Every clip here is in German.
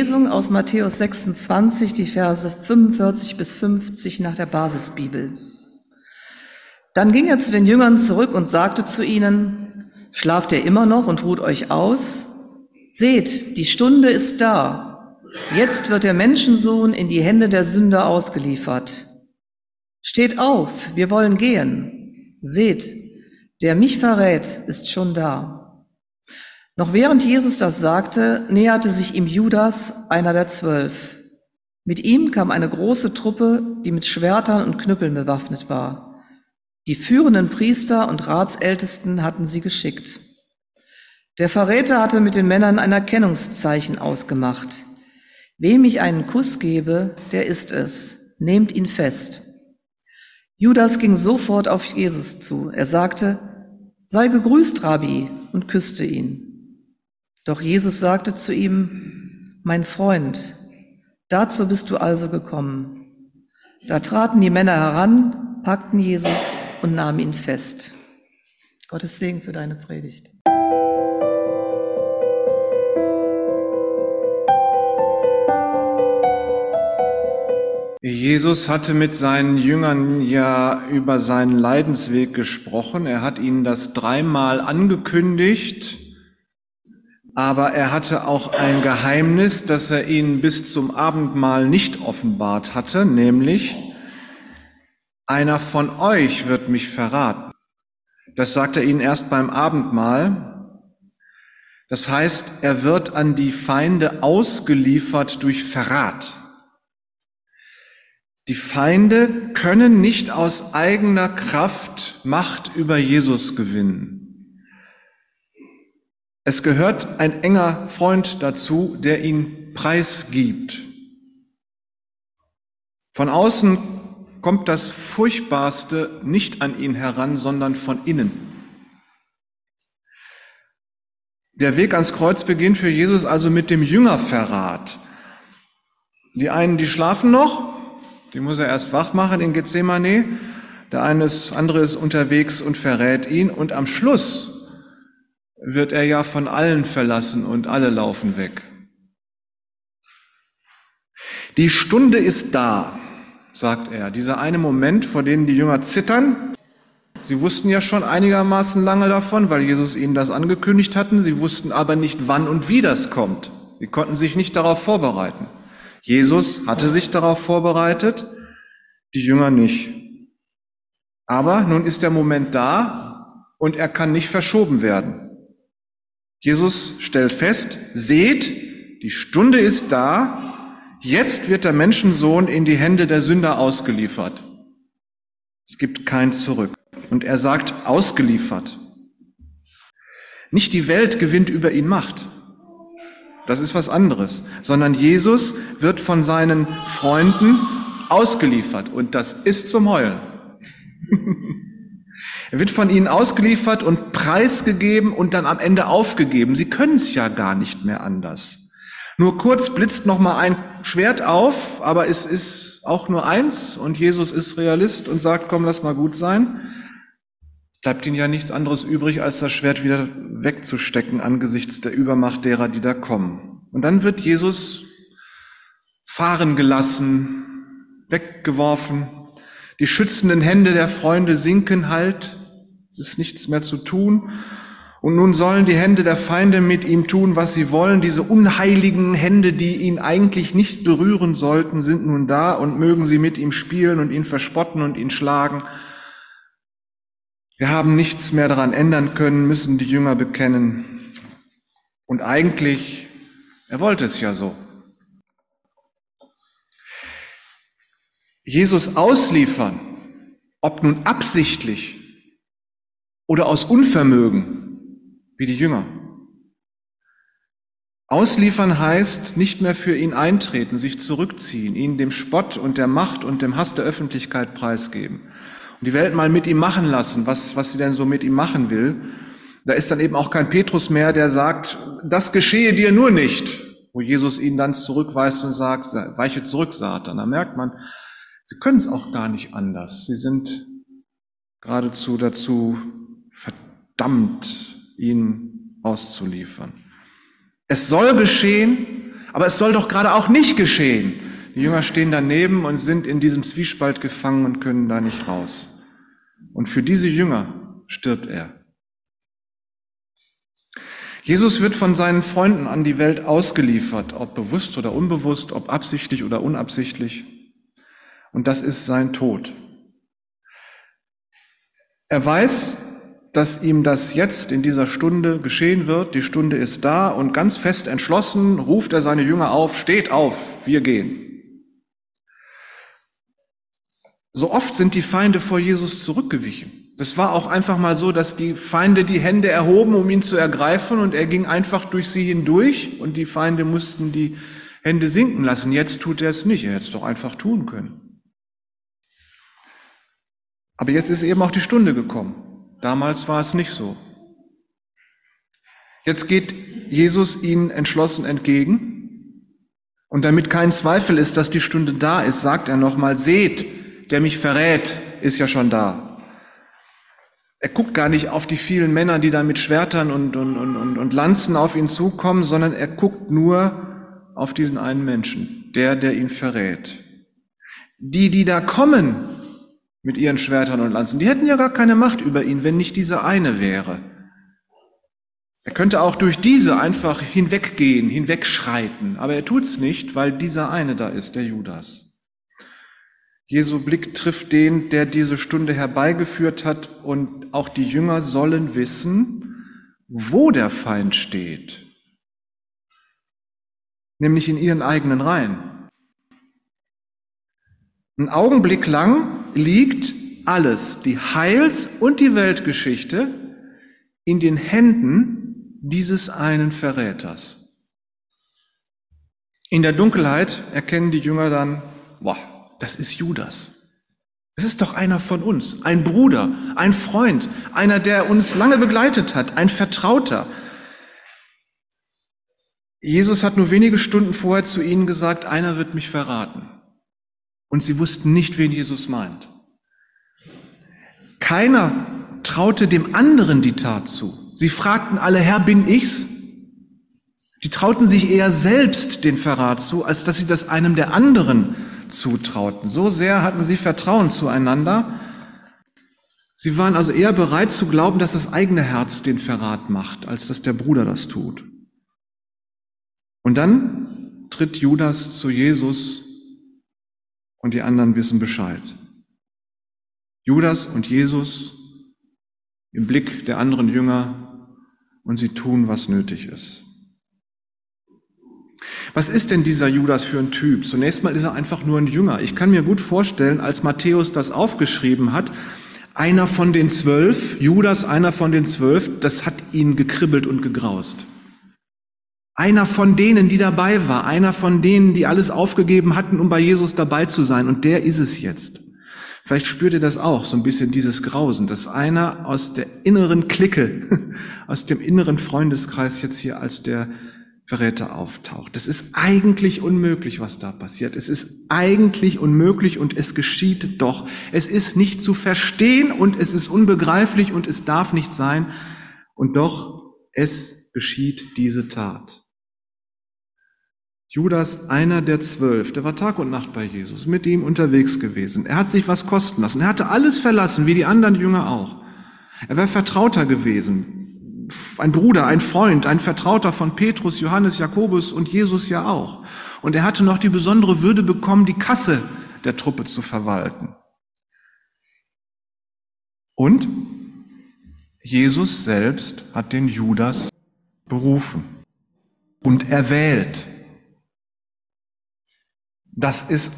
Lesung aus Matthäus 26, die Verse 45 bis 50 nach der Basisbibel. Dann ging er zu den Jüngern zurück und sagte zu ihnen, Schlaft ihr immer noch und ruht euch aus? Seht, die Stunde ist da. Jetzt wird der Menschensohn in die Hände der Sünder ausgeliefert. Steht auf, wir wollen gehen. Seht, der mich verrät, ist schon da. Noch während Jesus das sagte, näherte sich ihm Judas, einer der zwölf. Mit ihm kam eine große Truppe, die mit Schwertern und Knüppeln bewaffnet war. Die führenden Priester und Ratsältesten hatten sie geschickt. Der Verräter hatte mit den Männern ein Erkennungszeichen ausgemacht. Wem ich einen Kuss gebe, der ist es. Nehmt ihn fest. Judas ging sofort auf Jesus zu. Er sagte, sei gegrüßt, Rabbi, und küsste ihn. Doch Jesus sagte zu ihm, mein Freund, dazu bist du also gekommen. Da traten die Männer heran, packten Jesus und nahmen ihn fest. Gottes Segen für deine Predigt. Jesus hatte mit seinen Jüngern ja über seinen Leidensweg gesprochen. Er hat ihnen das dreimal angekündigt aber er hatte auch ein Geheimnis, das er ihnen bis zum Abendmahl nicht offenbart hatte, nämlich einer von euch wird mich verraten. Das sagt er ihnen erst beim Abendmahl. Das heißt, er wird an die Feinde ausgeliefert durch Verrat. Die Feinde können nicht aus eigener Kraft Macht über Jesus gewinnen. Es gehört ein enger Freund dazu, der ihn preisgibt. Von außen kommt das Furchtbarste nicht an ihn heran, sondern von innen. Der Weg ans Kreuz beginnt für Jesus also mit dem Jüngerverrat. Die einen, die schlafen noch, die muss er erst wach machen in Gethsemane. Der eine ist, andere ist unterwegs und verrät ihn. Und am Schluss wird er ja von allen verlassen und alle laufen weg. Die Stunde ist da, sagt er. Dieser eine Moment, vor dem die Jünger zittern. Sie wussten ja schon einigermaßen lange davon, weil Jesus ihnen das angekündigt hatten. Sie wussten aber nicht, wann und wie das kommt. Sie konnten sich nicht darauf vorbereiten. Jesus hatte sich darauf vorbereitet, die Jünger nicht. Aber nun ist der Moment da und er kann nicht verschoben werden. Jesus stellt fest, seht, die Stunde ist da, jetzt wird der Menschensohn in die Hände der Sünder ausgeliefert. Es gibt kein Zurück. Und er sagt, ausgeliefert. Nicht die Welt gewinnt über ihn Macht. Das ist was anderes. Sondern Jesus wird von seinen Freunden ausgeliefert. Und das ist zum Heulen. Er wird von ihnen ausgeliefert und preisgegeben und dann am Ende aufgegeben. Sie können es ja gar nicht mehr anders. Nur kurz blitzt noch mal ein Schwert auf, aber es ist auch nur eins und Jesus ist Realist und sagt, komm, lass mal gut sein. Bleibt ihnen ja nichts anderes übrig, als das Schwert wieder wegzustecken angesichts der Übermacht derer, die da kommen. Und dann wird Jesus fahren gelassen, weggeworfen. Die schützenden Hände der Freunde sinken halt ist nichts mehr zu tun. Und nun sollen die Hände der Feinde mit ihm tun, was sie wollen. Diese unheiligen Hände, die ihn eigentlich nicht berühren sollten, sind nun da und mögen sie mit ihm spielen und ihn verspotten und ihn schlagen. Wir haben nichts mehr daran ändern können, müssen die Jünger bekennen. Und eigentlich, er wollte es ja so. Jesus ausliefern, ob nun absichtlich oder aus Unvermögen, wie die Jünger. Ausliefern heißt nicht mehr für ihn eintreten, sich zurückziehen, ihn dem Spott und der Macht und dem Hass der Öffentlichkeit preisgeben und die Welt mal mit ihm machen lassen, was, was sie denn so mit ihm machen will. Da ist dann eben auch kein Petrus mehr, der sagt, das geschehe dir nur nicht, wo Jesus ihn dann zurückweist und sagt, weiche zurück, Satan. Da merkt man, sie können es auch gar nicht anders. Sie sind geradezu dazu verdammt, ihn auszuliefern. Es soll geschehen, Aber es soll doch gerade auch nicht geschehen. Die Jünger stehen daneben und sind in diesem Zwiespalt gefangen und können da nicht raus. Und für diese Jünger stirbt er. Jesus wird von seinen Freunden an die Welt ausgeliefert, ob bewusst oder unbewusst, ob absichtlich oder unabsichtlich. Und das ist sein Tod. Er weiß, dass ihm das jetzt in dieser Stunde geschehen wird. Die Stunde ist da und ganz fest entschlossen ruft er seine Jünger auf, steht auf, wir gehen. So oft sind die Feinde vor Jesus zurückgewichen. Das war auch einfach mal so, dass die Feinde die Hände erhoben, um ihn zu ergreifen, und er ging einfach durch sie hindurch, und die Feinde mussten die Hände sinken lassen. Jetzt tut er es nicht, er hätte es doch einfach tun können. Aber jetzt ist eben auch die Stunde gekommen. Damals war es nicht so. Jetzt geht Jesus ihnen entschlossen entgegen. Und damit kein Zweifel ist, dass die Stunde da ist, sagt er nochmal, seht, der mich verrät, ist ja schon da. Er guckt gar nicht auf die vielen Männer, die da mit Schwertern und, und, und, und Lanzen auf ihn zukommen, sondern er guckt nur auf diesen einen Menschen, der, der ihn verrät. Die, die da kommen mit ihren Schwertern und Lanzen, die hätten ja gar keine Macht über ihn, wenn nicht diese eine wäre. Er könnte auch durch diese einfach hinweggehen, hinwegschreiten, aber er tut's nicht, weil dieser eine da ist, der Judas. Jesu Blick trifft den, der diese Stunde herbeigeführt hat und auch die Jünger sollen wissen, wo der Feind steht, nämlich in ihren eigenen Reihen. Ein Augenblick lang liegt alles, die Heils- und die Weltgeschichte, in den Händen dieses einen Verräters. In der Dunkelheit erkennen die Jünger dann, boah, das ist Judas. Es ist doch einer von uns, ein Bruder, ein Freund, einer, der uns lange begleitet hat, ein Vertrauter. Jesus hat nur wenige Stunden vorher zu ihnen gesagt, einer wird mich verraten. Und sie wussten nicht, wen Jesus meint. Keiner traute dem anderen die Tat zu. Sie fragten alle, Herr, bin ich's? Die trauten sich eher selbst den Verrat zu, als dass sie das einem der anderen zutrauten. So sehr hatten sie Vertrauen zueinander. Sie waren also eher bereit zu glauben, dass das eigene Herz den Verrat macht, als dass der Bruder das tut. Und dann tritt Judas zu Jesus und die anderen wissen Bescheid. Judas und Jesus im Blick der anderen Jünger und sie tun, was nötig ist. Was ist denn dieser Judas für ein Typ? Zunächst mal ist er einfach nur ein Jünger. Ich kann mir gut vorstellen, als Matthäus das aufgeschrieben hat, einer von den zwölf, Judas, einer von den zwölf, das hat ihn gekribbelt und gegraust. Einer von denen, die dabei war, einer von denen, die alles aufgegeben hatten, um bei Jesus dabei zu sein. Und der ist es jetzt. Vielleicht spürt ihr das auch, so ein bisschen dieses Grausen, dass einer aus der inneren Clique, aus dem inneren Freundeskreis jetzt hier als der Verräter auftaucht. Es ist eigentlich unmöglich, was da passiert. Es ist eigentlich unmöglich und es geschieht doch. Es ist nicht zu verstehen und es ist unbegreiflich und es darf nicht sein. Und doch, es geschieht diese Tat. Judas, einer der zwölf, der war Tag und Nacht bei Jesus, mit ihm unterwegs gewesen. Er hat sich was kosten lassen. Er hatte alles verlassen, wie die anderen Jünger auch. Er wäre Vertrauter gewesen, ein Bruder, ein Freund, ein Vertrauter von Petrus, Johannes, Jakobus und Jesus ja auch. Und er hatte noch die besondere Würde bekommen, die Kasse der Truppe zu verwalten. Und Jesus selbst hat den Judas berufen und erwählt. Das ist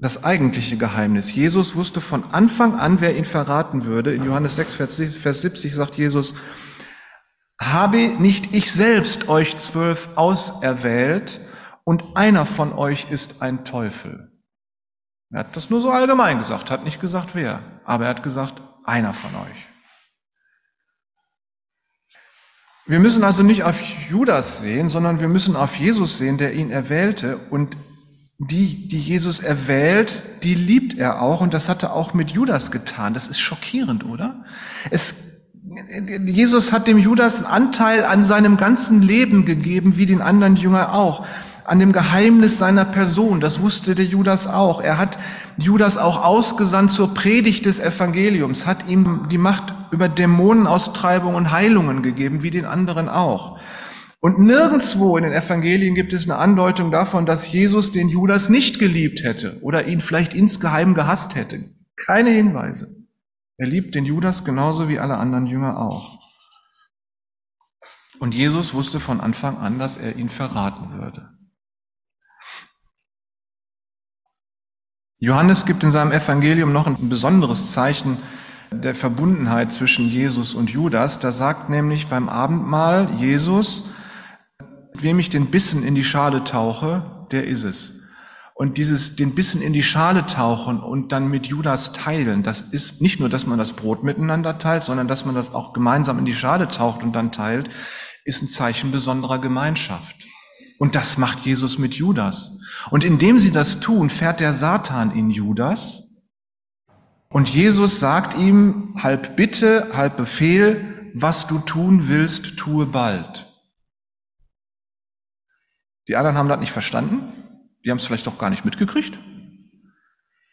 das eigentliche Geheimnis. Jesus wusste von Anfang an, wer ihn verraten würde. In Johannes 6, Vers 70 sagt Jesus, habe nicht ich selbst euch zwölf auserwählt und einer von euch ist ein Teufel. Er hat das nur so allgemein gesagt, hat nicht gesagt wer, aber er hat gesagt, einer von euch. Wir müssen also nicht auf Judas sehen, sondern wir müssen auf Jesus sehen, der ihn erwählte und die, die Jesus erwählt, die liebt er auch und das hat er auch mit Judas getan. Das ist schockierend, oder? Es Jesus hat dem Judas einen Anteil an seinem ganzen Leben gegeben, wie den anderen Jünger auch. an dem Geheimnis seiner Person. Das wusste der Judas auch. Er hat Judas auch ausgesandt zur Predigt des Evangeliums, hat ihm die Macht über Dämonenaustreibung und Heilungen gegeben, wie den anderen auch. Und nirgendswo in den Evangelien gibt es eine Andeutung davon, dass Jesus den Judas nicht geliebt hätte oder ihn vielleicht insgeheim gehasst hätte. Keine Hinweise. Er liebt den Judas genauso wie alle anderen Jünger auch. Und Jesus wusste von Anfang an, dass er ihn verraten würde. Johannes gibt in seinem Evangelium noch ein besonderes Zeichen der Verbundenheit zwischen Jesus und Judas. Da sagt nämlich beim Abendmahl Jesus, wem ich den Bissen in die Schale tauche, der ist es. Und dieses, den Bissen in die Schale tauchen und dann mit Judas teilen, das ist nicht nur, dass man das Brot miteinander teilt, sondern dass man das auch gemeinsam in die Schale taucht und dann teilt, ist ein Zeichen besonderer Gemeinschaft. Und das macht Jesus mit Judas. Und indem sie das tun, fährt der Satan in Judas. Und Jesus sagt ihm, halb Bitte, halb Befehl, was du tun willst, tue bald. Die anderen haben das nicht verstanden. Die haben es vielleicht doch gar nicht mitgekriegt.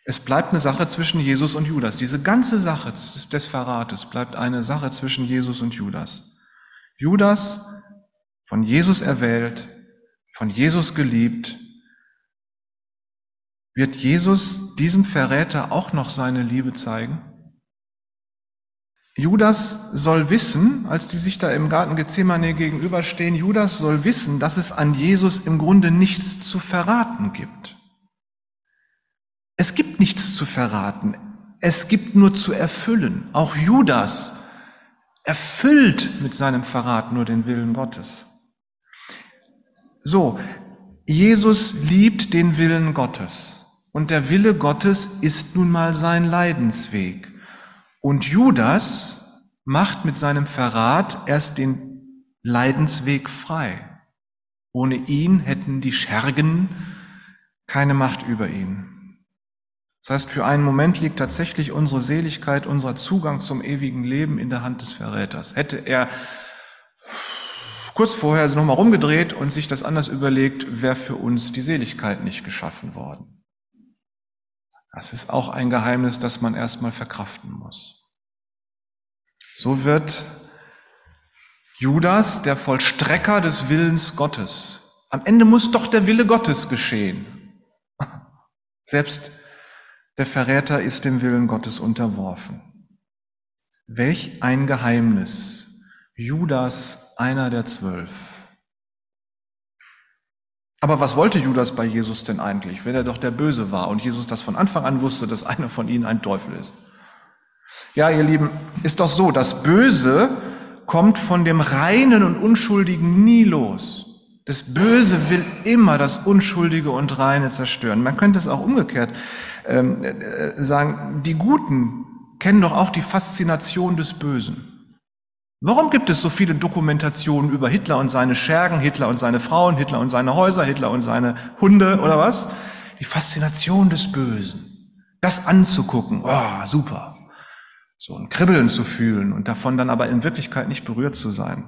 Es bleibt eine Sache zwischen Jesus und Judas. Diese ganze Sache des Verrates bleibt eine Sache zwischen Jesus und Judas. Judas, von Jesus erwählt, von Jesus geliebt, wird Jesus diesem Verräter auch noch seine Liebe zeigen? Judas soll wissen, als die sich da im Garten Gethsemane gegenüberstehen, Judas soll wissen, dass es an Jesus im Grunde nichts zu verraten gibt. Es gibt nichts zu verraten. Es gibt nur zu erfüllen. Auch Judas erfüllt mit seinem Verrat nur den Willen Gottes. So, Jesus liebt den Willen Gottes. Und der Wille Gottes ist nun mal sein Leidensweg. Und Judas macht mit seinem Verrat erst den Leidensweg frei. Ohne ihn hätten die Schergen keine Macht über ihn. Das heißt, für einen Moment liegt tatsächlich unsere Seligkeit, unser Zugang zum ewigen Leben in der Hand des Verräters. Hätte er kurz vorher nochmal rumgedreht und sich das anders überlegt, wäre für uns die Seligkeit nicht geschaffen worden. Das ist auch ein Geheimnis, das man erstmal verkraften muss. So wird Judas der Vollstrecker des Willens Gottes. Am Ende muss doch der Wille Gottes geschehen. Selbst der Verräter ist dem Willen Gottes unterworfen. Welch ein Geheimnis. Judas, einer der zwölf. Aber was wollte Judas bei Jesus denn eigentlich, wenn er doch der Böse war und Jesus das von Anfang an wusste, dass einer von ihnen ein Teufel ist? Ja, ihr Lieben, ist doch so, das Böse kommt von dem Reinen und Unschuldigen nie los. Das Böse will immer das Unschuldige und Reine zerstören. Man könnte es auch umgekehrt ähm, äh, sagen, die Guten kennen doch auch die Faszination des Bösen. Warum gibt es so viele Dokumentationen über Hitler und seine Schergen, Hitler und seine Frauen, Hitler und seine Häuser, Hitler und seine Hunde oder was? Die Faszination des Bösen. Das anzugucken, oh, super so ein Kribbeln zu fühlen und davon dann aber in Wirklichkeit nicht berührt zu sein.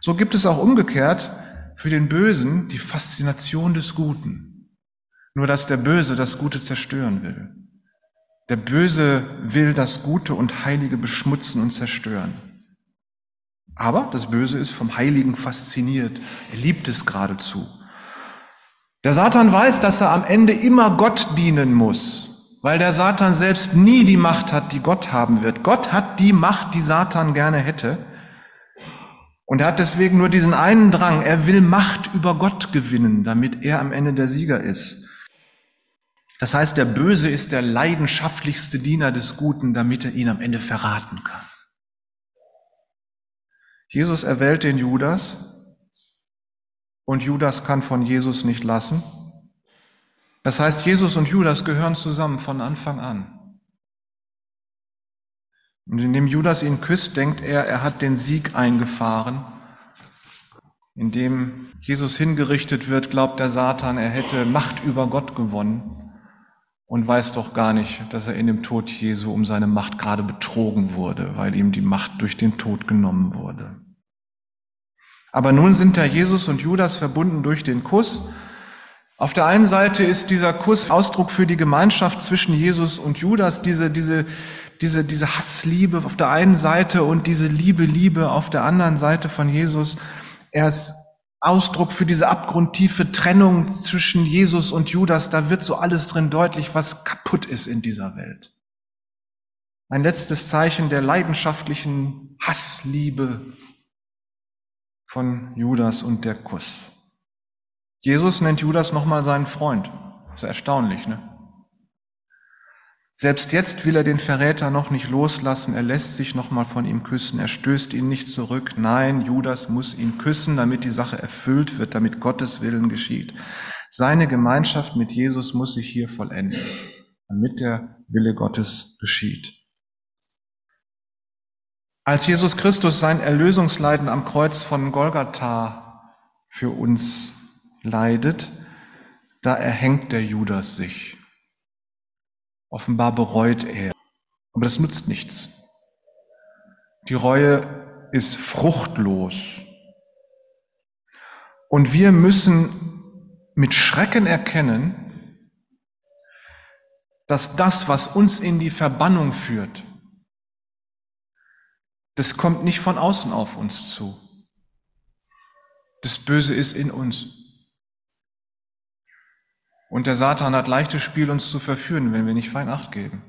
So gibt es auch umgekehrt für den Bösen die Faszination des Guten. Nur dass der Böse das Gute zerstören will. Der Böse will das Gute und Heilige beschmutzen und zerstören. Aber das Böse ist vom Heiligen fasziniert. Er liebt es geradezu. Der Satan weiß, dass er am Ende immer Gott dienen muss weil der Satan selbst nie die Macht hat, die Gott haben wird. Gott hat die Macht, die Satan gerne hätte. Und er hat deswegen nur diesen einen Drang. Er will Macht über Gott gewinnen, damit er am Ende der Sieger ist. Das heißt, der Böse ist der leidenschaftlichste Diener des Guten, damit er ihn am Ende verraten kann. Jesus erwählt den Judas und Judas kann von Jesus nicht lassen. Das heißt, Jesus und Judas gehören zusammen von Anfang an. Und indem Judas ihn küsst, denkt er, er hat den Sieg eingefahren. Indem Jesus hingerichtet wird, glaubt der Satan, er hätte Macht über Gott gewonnen und weiß doch gar nicht, dass er in dem Tod Jesu um seine Macht gerade betrogen wurde, weil ihm die Macht durch den Tod genommen wurde. Aber nun sind da Jesus und Judas verbunden durch den Kuss. Auf der einen Seite ist dieser Kuss Ausdruck für die Gemeinschaft zwischen Jesus und Judas, diese, diese, diese, diese Hassliebe auf der einen Seite und diese Liebe, Liebe auf der anderen Seite von Jesus. Er ist Ausdruck für diese abgrundtiefe Trennung zwischen Jesus und Judas. Da wird so alles drin deutlich, was kaputt ist in dieser Welt. Ein letztes Zeichen der leidenschaftlichen Hassliebe von Judas und der Kuss. Jesus nennt Judas nochmal seinen Freund. Das ist erstaunlich, ne? Selbst jetzt will er den Verräter noch nicht loslassen. Er lässt sich nochmal von ihm küssen. Er stößt ihn nicht zurück. Nein, Judas muss ihn küssen, damit die Sache erfüllt wird, damit Gottes Willen geschieht. Seine Gemeinschaft mit Jesus muss sich hier vollenden, damit der Wille Gottes geschieht. Als Jesus Christus sein Erlösungsleiden am Kreuz von Golgatha für uns leidet, da erhängt der Judas sich. Offenbar bereut er. Aber das nützt nichts. Die Reue ist fruchtlos. Und wir müssen mit Schrecken erkennen, dass das, was uns in die Verbannung führt, das kommt nicht von außen auf uns zu. Das Böse ist in uns. Und der Satan hat leichtes Spiel, uns zu verführen, wenn wir nicht fein Acht geben.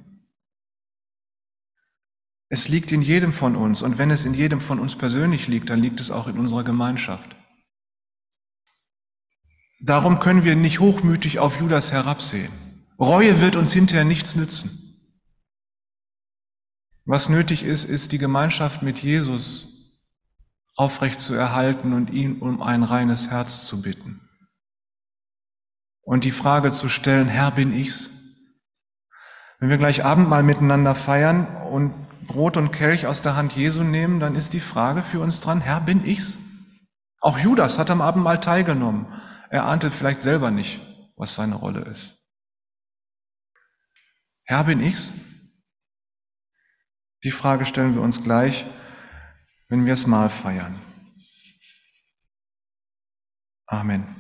Es liegt in jedem von uns und wenn es in jedem von uns persönlich liegt, dann liegt es auch in unserer Gemeinschaft. Darum können wir nicht hochmütig auf Judas herabsehen. Reue wird uns hinterher nichts nützen. Was nötig ist, ist die Gemeinschaft mit Jesus aufrecht zu erhalten und ihn um ein reines Herz zu bitten. Und die Frage zu stellen, Herr, bin ich's? Wenn wir gleich Abendmahl miteinander feiern und Brot und Kelch aus der Hand Jesu nehmen, dann ist die Frage für uns dran, Herr, bin ich's? Auch Judas hat am Abendmahl teilgenommen. Er ahnte vielleicht selber nicht, was seine Rolle ist. Herr, bin ich's? Die Frage stellen wir uns gleich, wenn wir es mal feiern. Amen.